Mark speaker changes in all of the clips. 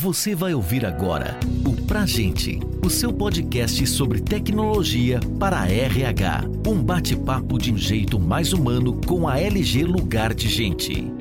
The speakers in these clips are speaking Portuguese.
Speaker 1: Você vai ouvir agora o Pra Gente, o seu podcast sobre tecnologia para RH. Um bate-papo de um jeito mais humano com a LG Lugar de Gente.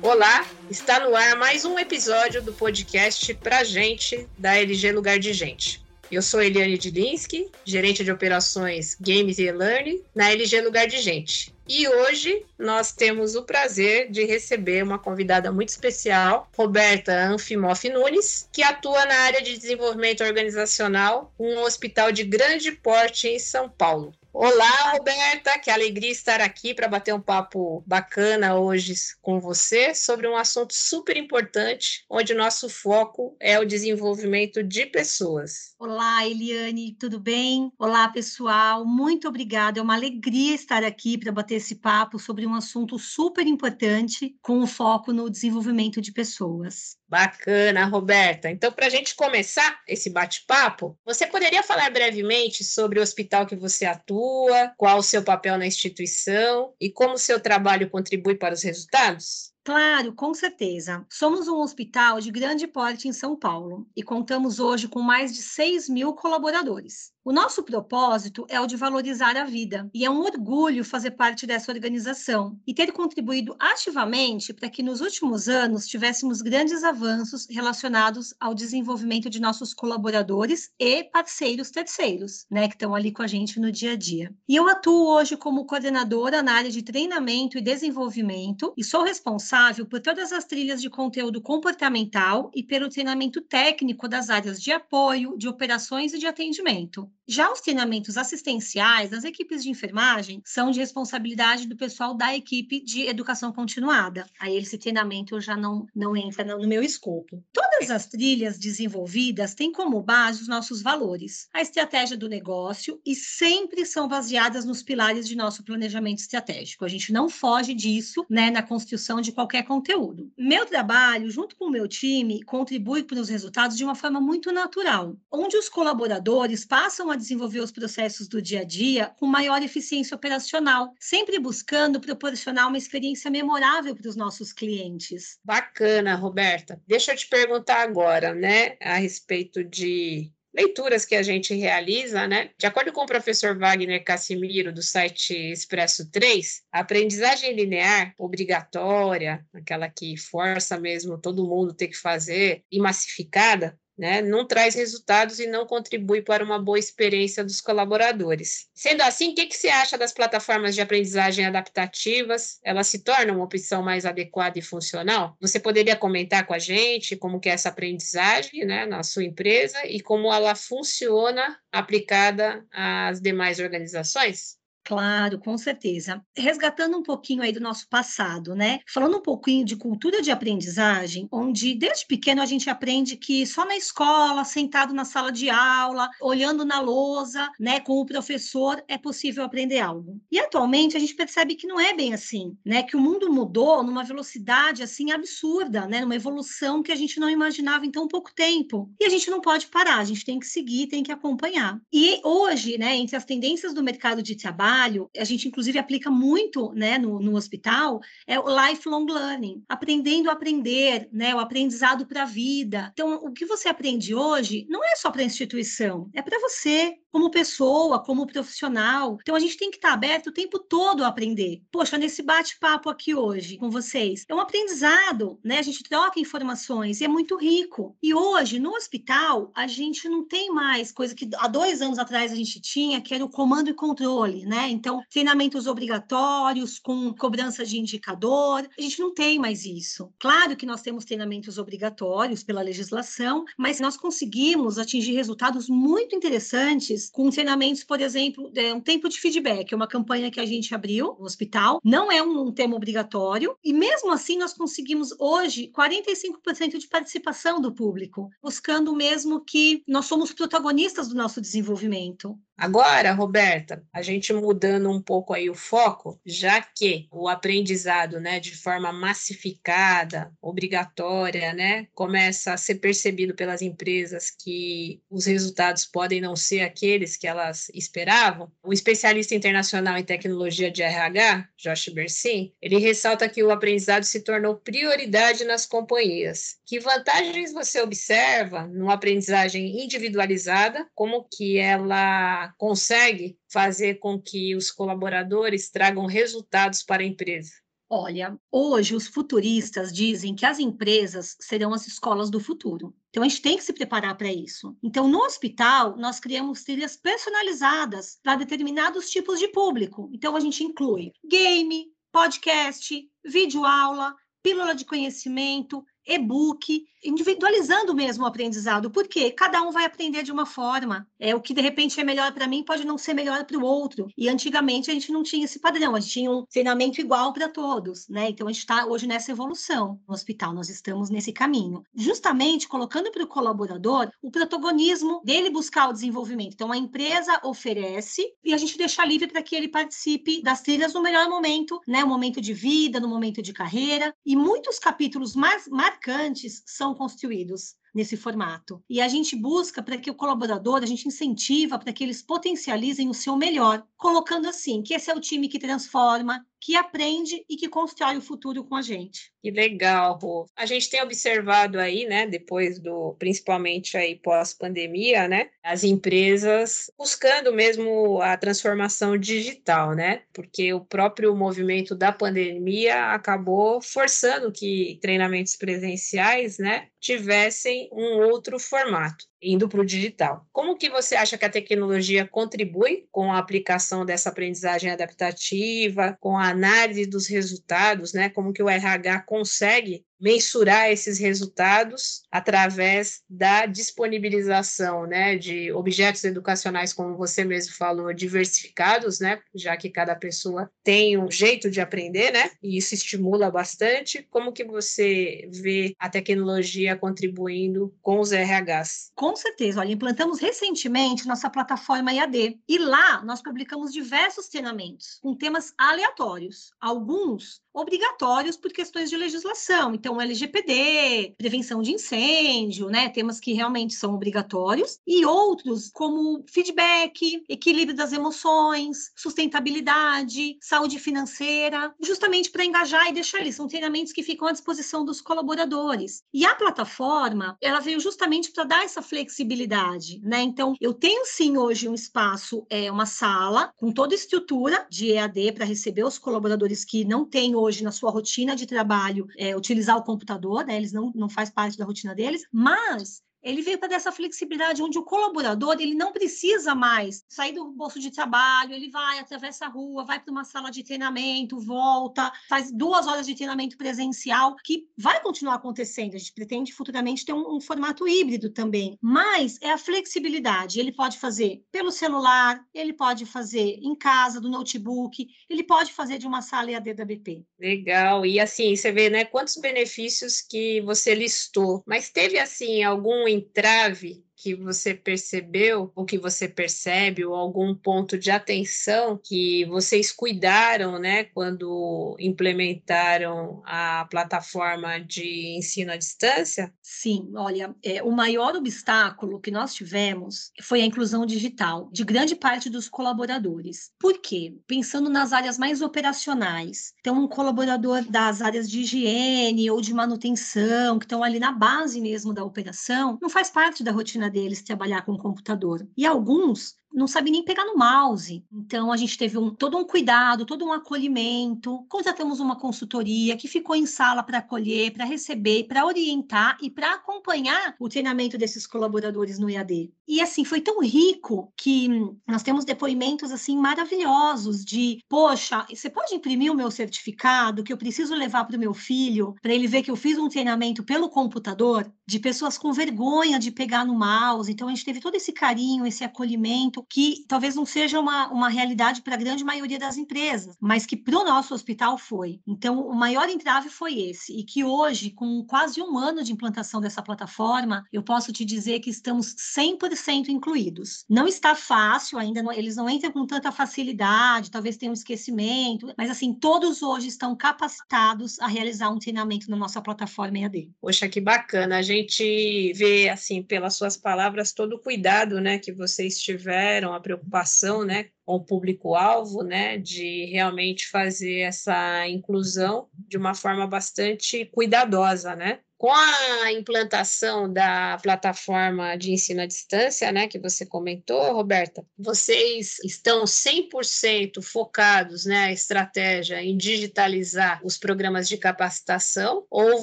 Speaker 2: Olá, está no ar mais um episódio do podcast Pra Gente da LG Lugar de Gente. Eu sou Eliane Dilinski, gerente de operações Games e E-Learning na LG Lugar de Gente. E hoje nós temos o prazer de receber uma convidada muito especial, Roberta Anfimoff Nunes, que atua na área de desenvolvimento organizacional, um hospital de grande porte em São Paulo. Olá, Roberta, que alegria estar aqui para bater um papo bacana hoje com você sobre um assunto super importante, onde o nosso foco é o desenvolvimento de pessoas.
Speaker 3: Olá, Eliane, tudo bem? Olá, pessoal, muito obrigada. É uma alegria estar aqui para bater esse papo sobre um assunto super importante com o foco no desenvolvimento de pessoas.
Speaker 2: Bacana, Roberta. Então, para a gente começar esse bate-papo, você poderia falar brevemente sobre o hospital que você atua, qual o seu papel na instituição e como o seu trabalho contribui para os resultados?
Speaker 3: Claro, com certeza. Somos um hospital de grande porte em São Paulo e contamos hoje com mais de 6 mil colaboradores. O nosso propósito é o de valorizar a vida, e é um orgulho fazer parte dessa organização e ter contribuído ativamente para que nos últimos anos tivéssemos grandes avanços relacionados ao desenvolvimento de nossos colaboradores e parceiros terceiros, né, que estão ali com a gente no dia a dia. E eu atuo hoje como coordenadora na área de treinamento e desenvolvimento e sou responsável por todas as trilhas de conteúdo comportamental e pelo treinamento técnico das áreas de apoio, de operações e de atendimento. Já os treinamentos assistenciais das equipes de enfermagem são de responsabilidade do pessoal da equipe de educação continuada. Aí esse treinamento já não, não entra no meu escopo. Todas as trilhas desenvolvidas têm como base os nossos valores, a estratégia do negócio e sempre são baseadas nos pilares de nosso planejamento estratégico. A gente não foge disso né, na construção de qualquer conteúdo. Meu trabalho, junto com o meu time, contribui para os resultados de uma forma muito natural, onde os colaboradores passam a desenvolver os processos do dia a dia com maior eficiência operacional, sempre buscando proporcionar uma experiência memorável para os nossos clientes.
Speaker 2: Bacana, Roberta. Deixa eu te perguntar agora, né, a respeito de leituras que a gente realiza, né? De acordo com o professor Wagner Cassimiro, do site Expresso 3, a aprendizagem linear obrigatória, aquela que força mesmo todo mundo ter que fazer, e massificada, né, não traz resultados e não contribui para uma boa experiência dos colaboradores. Sendo assim, o que, que você acha das plataformas de aprendizagem adaptativas? Elas se tornam uma opção mais adequada e funcional? Você poderia comentar com a gente como que é essa aprendizagem né, na sua empresa e como ela funciona aplicada às demais organizações?
Speaker 3: Claro, com certeza. Resgatando um pouquinho aí do nosso passado, né? Falando um pouquinho de cultura de aprendizagem, onde desde pequeno a gente aprende que só na escola, sentado na sala de aula, olhando na lousa, né, com o professor, é possível aprender algo. E atualmente a gente percebe que não é bem assim, né? Que o mundo mudou numa velocidade assim absurda, né? Numa evolução que a gente não imaginava em tão pouco tempo. E a gente não pode parar, a gente tem que seguir, tem que acompanhar. E hoje, né, entre as tendências do mercado de trabalho, trabalho, a gente inclusive aplica muito né, no, no hospital, é o lifelong learning, aprendendo a aprender, né, o aprendizado para a vida. Então, o que você aprende hoje não é só para a instituição, é para você, como pessoa, como profissional. Então a gente tem que estar aberto o tempo todo a aprender. Poxa, nesse bate-papo aqui hoje com vocês, é um aprendizado, né? A gente troca informações e é muito rico. E hoje, no hospital, a gente não tem mais coisa que há dois anos atrás a gente tinha, que era o comando e controle, né? Então, treinamentos obrigatórios, com cobrança de indicador, a gente não tem mais isso. Claro que nós temos treinamentos obrigatórios pela legislação, mas nós conseguimos atingir resultados muito interessantes com treinamentos, por exemplo, é, um tempo de feedback, é uma campanha que a gente abriu no hospital, não é um, um tema obrigatório, e mesmo assim nós conseguimos hoje 45% de participação do público, buscando mesmo que nós somos protagonistas do nosso desenvolvimento.
Speaker 2: Agora, Roberta, a gente mudando um pouco aí o foco, já que o aprendizado, né, de forma massificada, obrigatória, né, começa a ser percebido pelas empresas que os resultados podem não ser aqueles que elas esperavam. O especialista internacional em tecnologia de RH, Josh Bersin, ele ressalta que o aprendizado se tornou prioridade nas companhias. Que vantagens você observa numa aprendizagem individualizada, como que ela consegue fazer com que os colaboradores tragam resultados para a empresa?
Speaker 3: Olha, hoje os futuristas dizem que as empresas serão as escolas do futuro. Então a gente tem que se preparar para isso. Então no hospital nós criamos trilhas personalizadas para determinados tipos de público. Então a gente inclui game, podcast, vídeo aula, pílula de conhecimento, e-book, individualizando mesmo o aprendizado, porque cada um vai aprender de uma forma. É o que de repente é melhor para mim pode não ser melhor para o outro. E antigamente a gente não tinha esse padrão, a gente tinha um treinamento igual para todos, né? Então a gente está hoje nessa evolução no hospital, nós estamos nesse caminho, justamente colocando para o colaborador o protagonismo dele buscar o desenvolvimento. Então a empresa oferece e a gente deixa livre para que ele participe das trilhas no melhor momento, né? No momento de vida, no momento de carreira. E muitos capítulos mais marcantes são construídos nesse formato. E a gente busca para que o colaborador, a gente incentiva para que eles potencializem o seu melhor, colocando assim, que esse é o time que transforma, que aprende e que constrói o futuro com a gente.
Speaker 2: Que legal, Rô. A gente tem observado aí, né, depois do, principalmente aí pós-pandemia, né, as empresas buscando mesmo a transformação digital, né, porque o próprio movimento da pandemia acabou forçando que treinamentos presenciais, né, tivessem um outro formato indo para o digital. Como que você acha que a tecnologia contribui com a aplicação dessa aprendizagem adaptativa, com a análise dos resultados, né? Como que o RH consegue mensurar esses resultados através da disponibilização né, de objetos educacionais, como você mesmo falou, diversificados, né, já que cada pessoa tem um jeito de aprender, né, e isso estimula bastante. Como que você vê a tecnologia contribuindo com os RHs?
Speaker 3: Com certeza. Olha, implantamos recentemente nossa plataforma IAD e lá nós publicamos diversos treinamentos com temas aleatórios, alguns obrigatórios por questões de legislação. Então, LGPD, prevenção de incêndio, né? Temas que realmente são obrigatórios. E outros, como feedback, equilíbrio das emoções, sustentabilidade, saúde financeira, justamente para engajar e deixar ali. São treinamentos que ficam à disposição dos colaboradores. E a plataforma, ela veio justamente para dar essa flexibilidade, né? Então, eu tenho sim hoje um espaço, é uma sala com toda a estrutura de EAD para receber os colaboradores que não têm hoje na sua rotina de trabalho é, utilizar o computador, né? Eles não, não faz parte da rotina deles, mas ele veio para essa flexibilidade onde o colaborador ele não precisa mais sair do bolso de trabalho, ele vai, atravessa a rua, vai para uma sala de treinamento, volta, faz duas horas de treinamento presencial, que vai continuar acontecendo. A gente pretende futuramente ter um, um formato híbrido também, mas é a flexibilidade. Ele pode fazer pelo celular, ele pode fazer em casa, do notebook, ele pode fazer de uma sala EAD da BP.
Speaker 2: Legal. E assim, você vê, né, quantos benefícios que você listou, mas teve assim algum entrave que você percebeu, ou que você percebe, ou algum ponto de atenção que vocês cuidaram, né, quando implementaram a plataforma de ensino à distância?
Speaker 3: Sim, olha, é, o maior obstáculo que nós tivemos foi a inclusão digital de grande parte dos colaboradores. Por quê? Pensando nas áreas mais operacionais. Então, um colaborador das áreas de higiene ou de manutenção, que estão ali na base mesmo da operação, não faz parte da rotina deles trabalhar com computador. E alguns não sabe nem pegar no mouse. Então, a gente teve um, todo um cuidado, todo um acolhimento. Contratamos uma consultoria que ficou em sala para acolher, para receber, para orientar e para acompanhar o treinamento desses colaboradores no EAD. E assim, foi tão rico que nós temos depoimentos assim maravilhosos de, poxa, você pode imprimir o meu certificado que eu preciso levar para o meu filho para ele ver que eu fiz um treinamento pelo computador, de pessoas com vergonha de pegar no mouse. Então a gente teve todo esse carinho, esse acolhimento que talvez não seja uma, uma realidade para a grande maioria das empresas, mas que para o nosso hospital foi. Então, o maior entrave foi esse, e que hoje, com quase um ano de implantação dessa plataforma, eu posso te dizer que estamos 100% incluídos. Não está fácil, ainda não, eles não entram com tanta facilidade, talvez tenha um esquecimento, mas assim, todos hoje estão capacitados a realizar um treinamento na nossa plataforma EAD.
Speaker 2: Poxa, que bacana. A gente vê, assim, pelas suas palavras, todo o cuidado, né, que vocês tiveram, a preocupação, né, com o público-alvo, né, de realmente fazer essa inclusão de uma forma bastante cuidadosa, né? Com a implantação da plataforma de ensino à distância, né, que você comentou, Roberta, vocês estão 100% focados, né, estratégia em digitalizar os programas de capacitação ou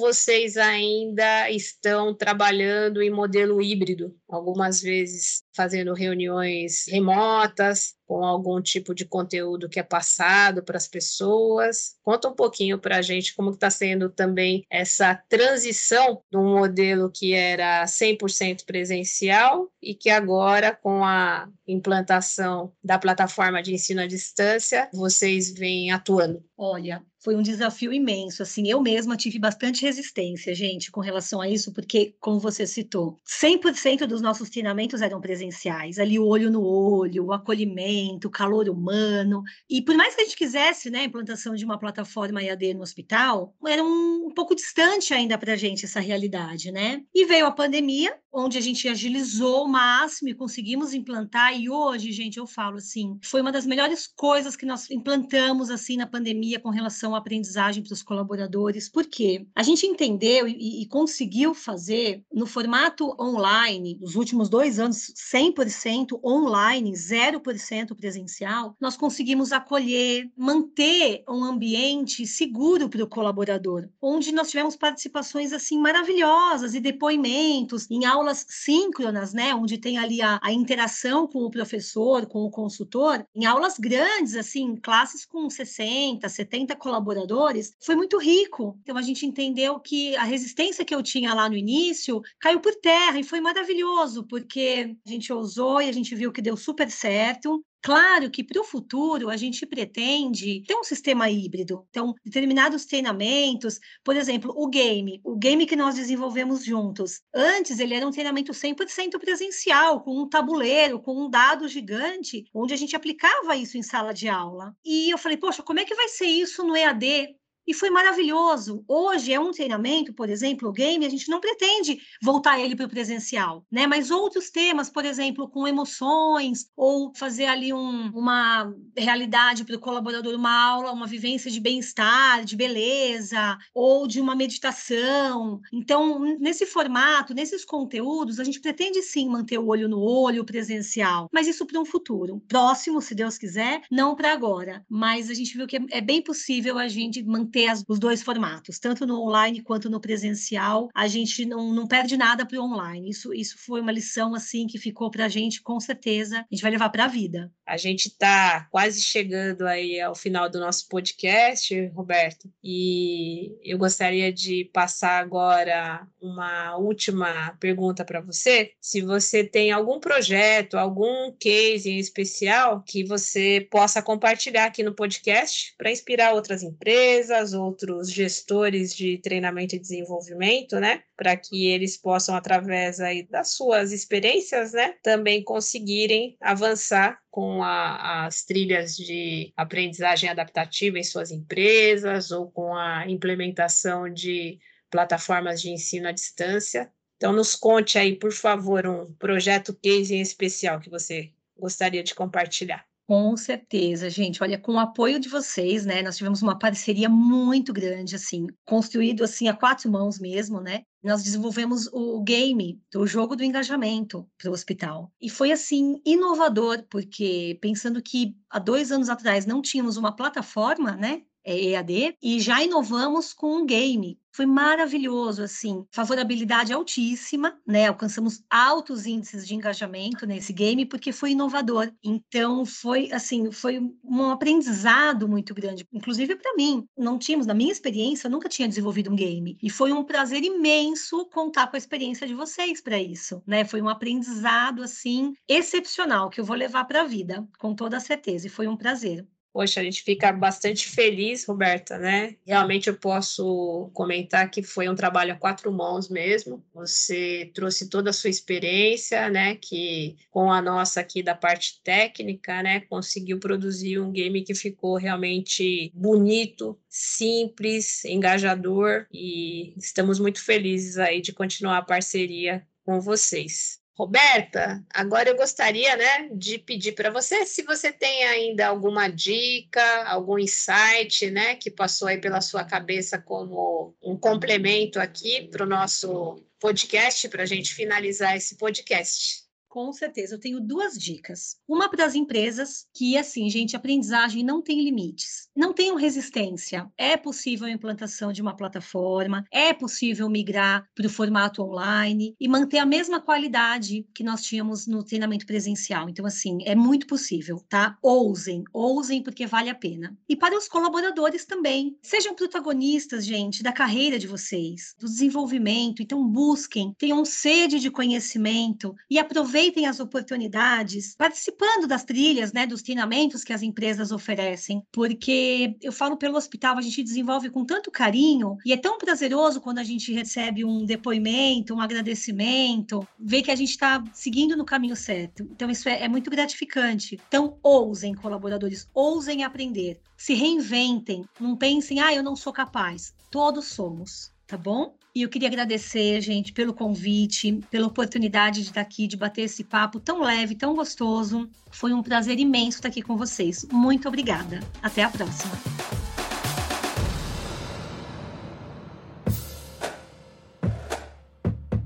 Speaker 2: vocês ainda estão trabalhando em modelo híbrido, algumas vezes fazendo reuniões remotas, com algum tipo de conteúdo que é passado para as pessoas. Conta um pouquinho para a gente como está sendo também essa transição de um modelo que era 100% presencial e que agora, com a implantação da plataforma de ensino à distância, vocês vêm atuando.
Speaker 3: Olha, foi um desafio imenso. Assim, eu mesma tive bastante resistência, gente, com relação a isso, porque, como você citou, 100% dos nossos treinamentos eram presenciais, ali o olho no olho, o acolhimento, o calor humano. E por mais que a gente quisesse, né, a implantação de uma plataforma EAD no hospital, era um, um pouco distante ainda para a gente essa realidade, né? E veio a pandemia, onde a gente agilizou o máximo e conseguimos implantar. E hoje, gente, eu falo assim, foi uma das melhores coisas que nós implantamos assim na pandemia com relação à aprendizagem para os colaboradores, porque a gente entendeu e, e conseguiu fazer no formato online, nos últimos dois anos, 100% online, 0% presencial, nós conseguimos acolher, manter um ambiente seguro para o colaborador, onde nós tivemos participações assim maravilhosas e depoimentos em aulas aulas síncronas, né, onde tem ali a, a, interação com o professor, com o consultor, em aulas grandes, assim, classes com 60, 70 colaboradores, foi muito rico. Então a gente entendeu que a resistência que eu tinha lá no início caiu por terra e foi maravilhoso, porque a gente ousou e a gente viu que deu super certo. Claro que para o futuro a gente pretende ter um sistema híbrido. Então, determinados treinamentos, por exemplo, o game, o game que nós desenvolvemos juntos. Antes ele era um treinamento 100% presencial, com um tabuleiro, com um dado gigante, onde a gente aplicava isso em sala de aula. E eu falei, poxa, como é que vai ser isso no EAD? E foi maravilhoso. Hoje é um treinamento, por exemplo, o game, a gente não pretende voltar ele para o presencial, né? Mas outros temas, por exemplo, com emoções, ou fazer ali um, uma realidade para o colaborador, uma aula, uma vivência de bem-estar, de beleza, ou de uma meditação. Então, nesse formato, nesses conteúdos, a gente pretende sim manter o olho no olho, presencial, mas isso para um futuro próximo, se Deus quiser, não para agora. Mas a gente viu que é, é bem possível a gente manter ter as, os dois formatos, tanto no online quanto no presencial. A gente não, não perde nada para o online. Isso, isso foi uma lição assim que ficou para a gente, com certeza. A gente vai levar para a vida.
Speaker 2: A gente está quase chegando aí ao final do nosso podcast, Roberto, e eu gostaria de passar agora uma última pergunta para você. Se você tem algum projeto, algum case em especial que você possa compartilhar aqui no podcast para inspirar outras empresas outros gestores de treinamento e desenvolvimento, né? Para que eles possam, através aí das suas experiências, né, também conseguirem avançar com a, as trilhas de aprendizagem adaptativa em suas empresas ou com a implementação de plataformas de ensino à distância. Então, nos conte aí, por favor, um projeto case em especial que você gostaria de compartilhar.
Speaker 3: Com certeza, gente. Olha, com o apoio de vocês, né? Nós tivemos uma parceria muito grande, assim, construído assim a quatro mãos mesmo, né? Nós desenvolvemos o game do jogo do engajamento para o hospital. E foi assim inovador, porque pensando que há dois anos atrás não tínhamos uma plataforma, né? é EAD, e já inovamos com um game foi maravilhoso, assim, favorabilidade altíssima, né? Alcançamos altos índices de engajamento nesse game porque foi inovador. Então foi assim, foi um aprendizado muito grande, inclusive para mim. Não tínhamos, na minha experiência, eu nunca tinha desenvolvido um game e foi um prazer imenso contar com a experiência de vocês para isso, né? Foi um aprendizado assim excepcional que eu vou levar para a vida, com toda certeza, e foi um prazer.
Speaker 2: Poxa, a gente fica bastante feliz, Roberta, né? Realmente eu posso comentar que foi um trabalho a quatro mãos mesmo. Você trouxe toda a sua experiência, né? Que com a nossa aqui da parte técnica, né? Conseguiu produzir um game que ficou realmente bonito, simples, engajador e estamos muito felizes aí de continuar a parceria com vocês. Roberta, agora eu gostaria, né, de pedir para você se você tem ainda alguma dica, algum insight, né, que passou aí pela sua cabeça como um complemento aqui para o nosso podcast, para a gente finalizar esse podcast.
Speaker 3: Com certeza, eu tenho duas dicas. Uma para as empresas, que assim, gente, aprendizagem não tem limites. Não tenham resistência. É possível a implantação de uma plataforma, é possível migrar para o formato online e manter a mesma qualidade que nós tínhamos no treinamento presencial. Então, assim, é muito possível, tá? Ousem, ousem porque vale a pena. E para os colaboradores também, sejam protagonistas, gente, da carreira de vocês, do desenvolvimento. Então, busquem, tenham sede de conhecimento e aproveitem aproveitem as oportunidades participando das trilhas, né, dos treinamentos que as empresas oferecem, porque eu falo pelo hospital, a gente desenvolve com tanto carinho e é tão prazeroso quando a gente recebe um depoimento, um agradecimento, ver que a gente está seguindo no caminho certo. Então, isso é, é muito gratificante. Então, ousem, colaboradores, ousem aprender, se reinventem, não pensem, ah, eu não sou capaz. Todos somos, tá bom? E eu queria agradecer, gente, pelo convite, pela oportunidade de estar aqui, de bater esse papo tão leve, tão gostoso. Foi um prazer imenso estar aqui com vocês. Muito obrigada. Até a próxima.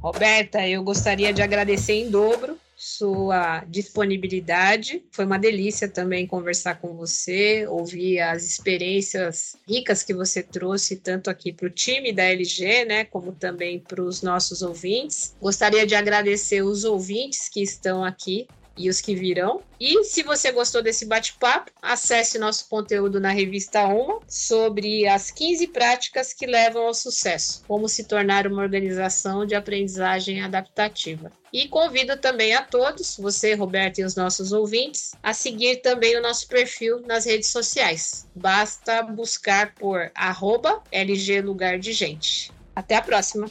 Speaker 2: Roberta, eu gostaria de agradecer em dobro sua disponibilidade. Foi uma delícia também conversar com você, ouvir as experiências ricas que você trouxe, tanto aqui para o time da LG, né, como também para os nossos ouvintes. Gostaria de agradecer os ouvintes que estão aqui e os que virão. E se você gostou desse bate-papo, acesse nosso conteúdo na revista Uma sobre as 15 práticas que levam ao sucesso, como se tornar uma organização de aprendizagem adaptativa. E convido também a todos, você, Roberto, e os nossos ouvintes, a seguir também o nosso perfil nas redes sociais. Basta buscar por arroba LG Lugar de Gente. Até a próxima!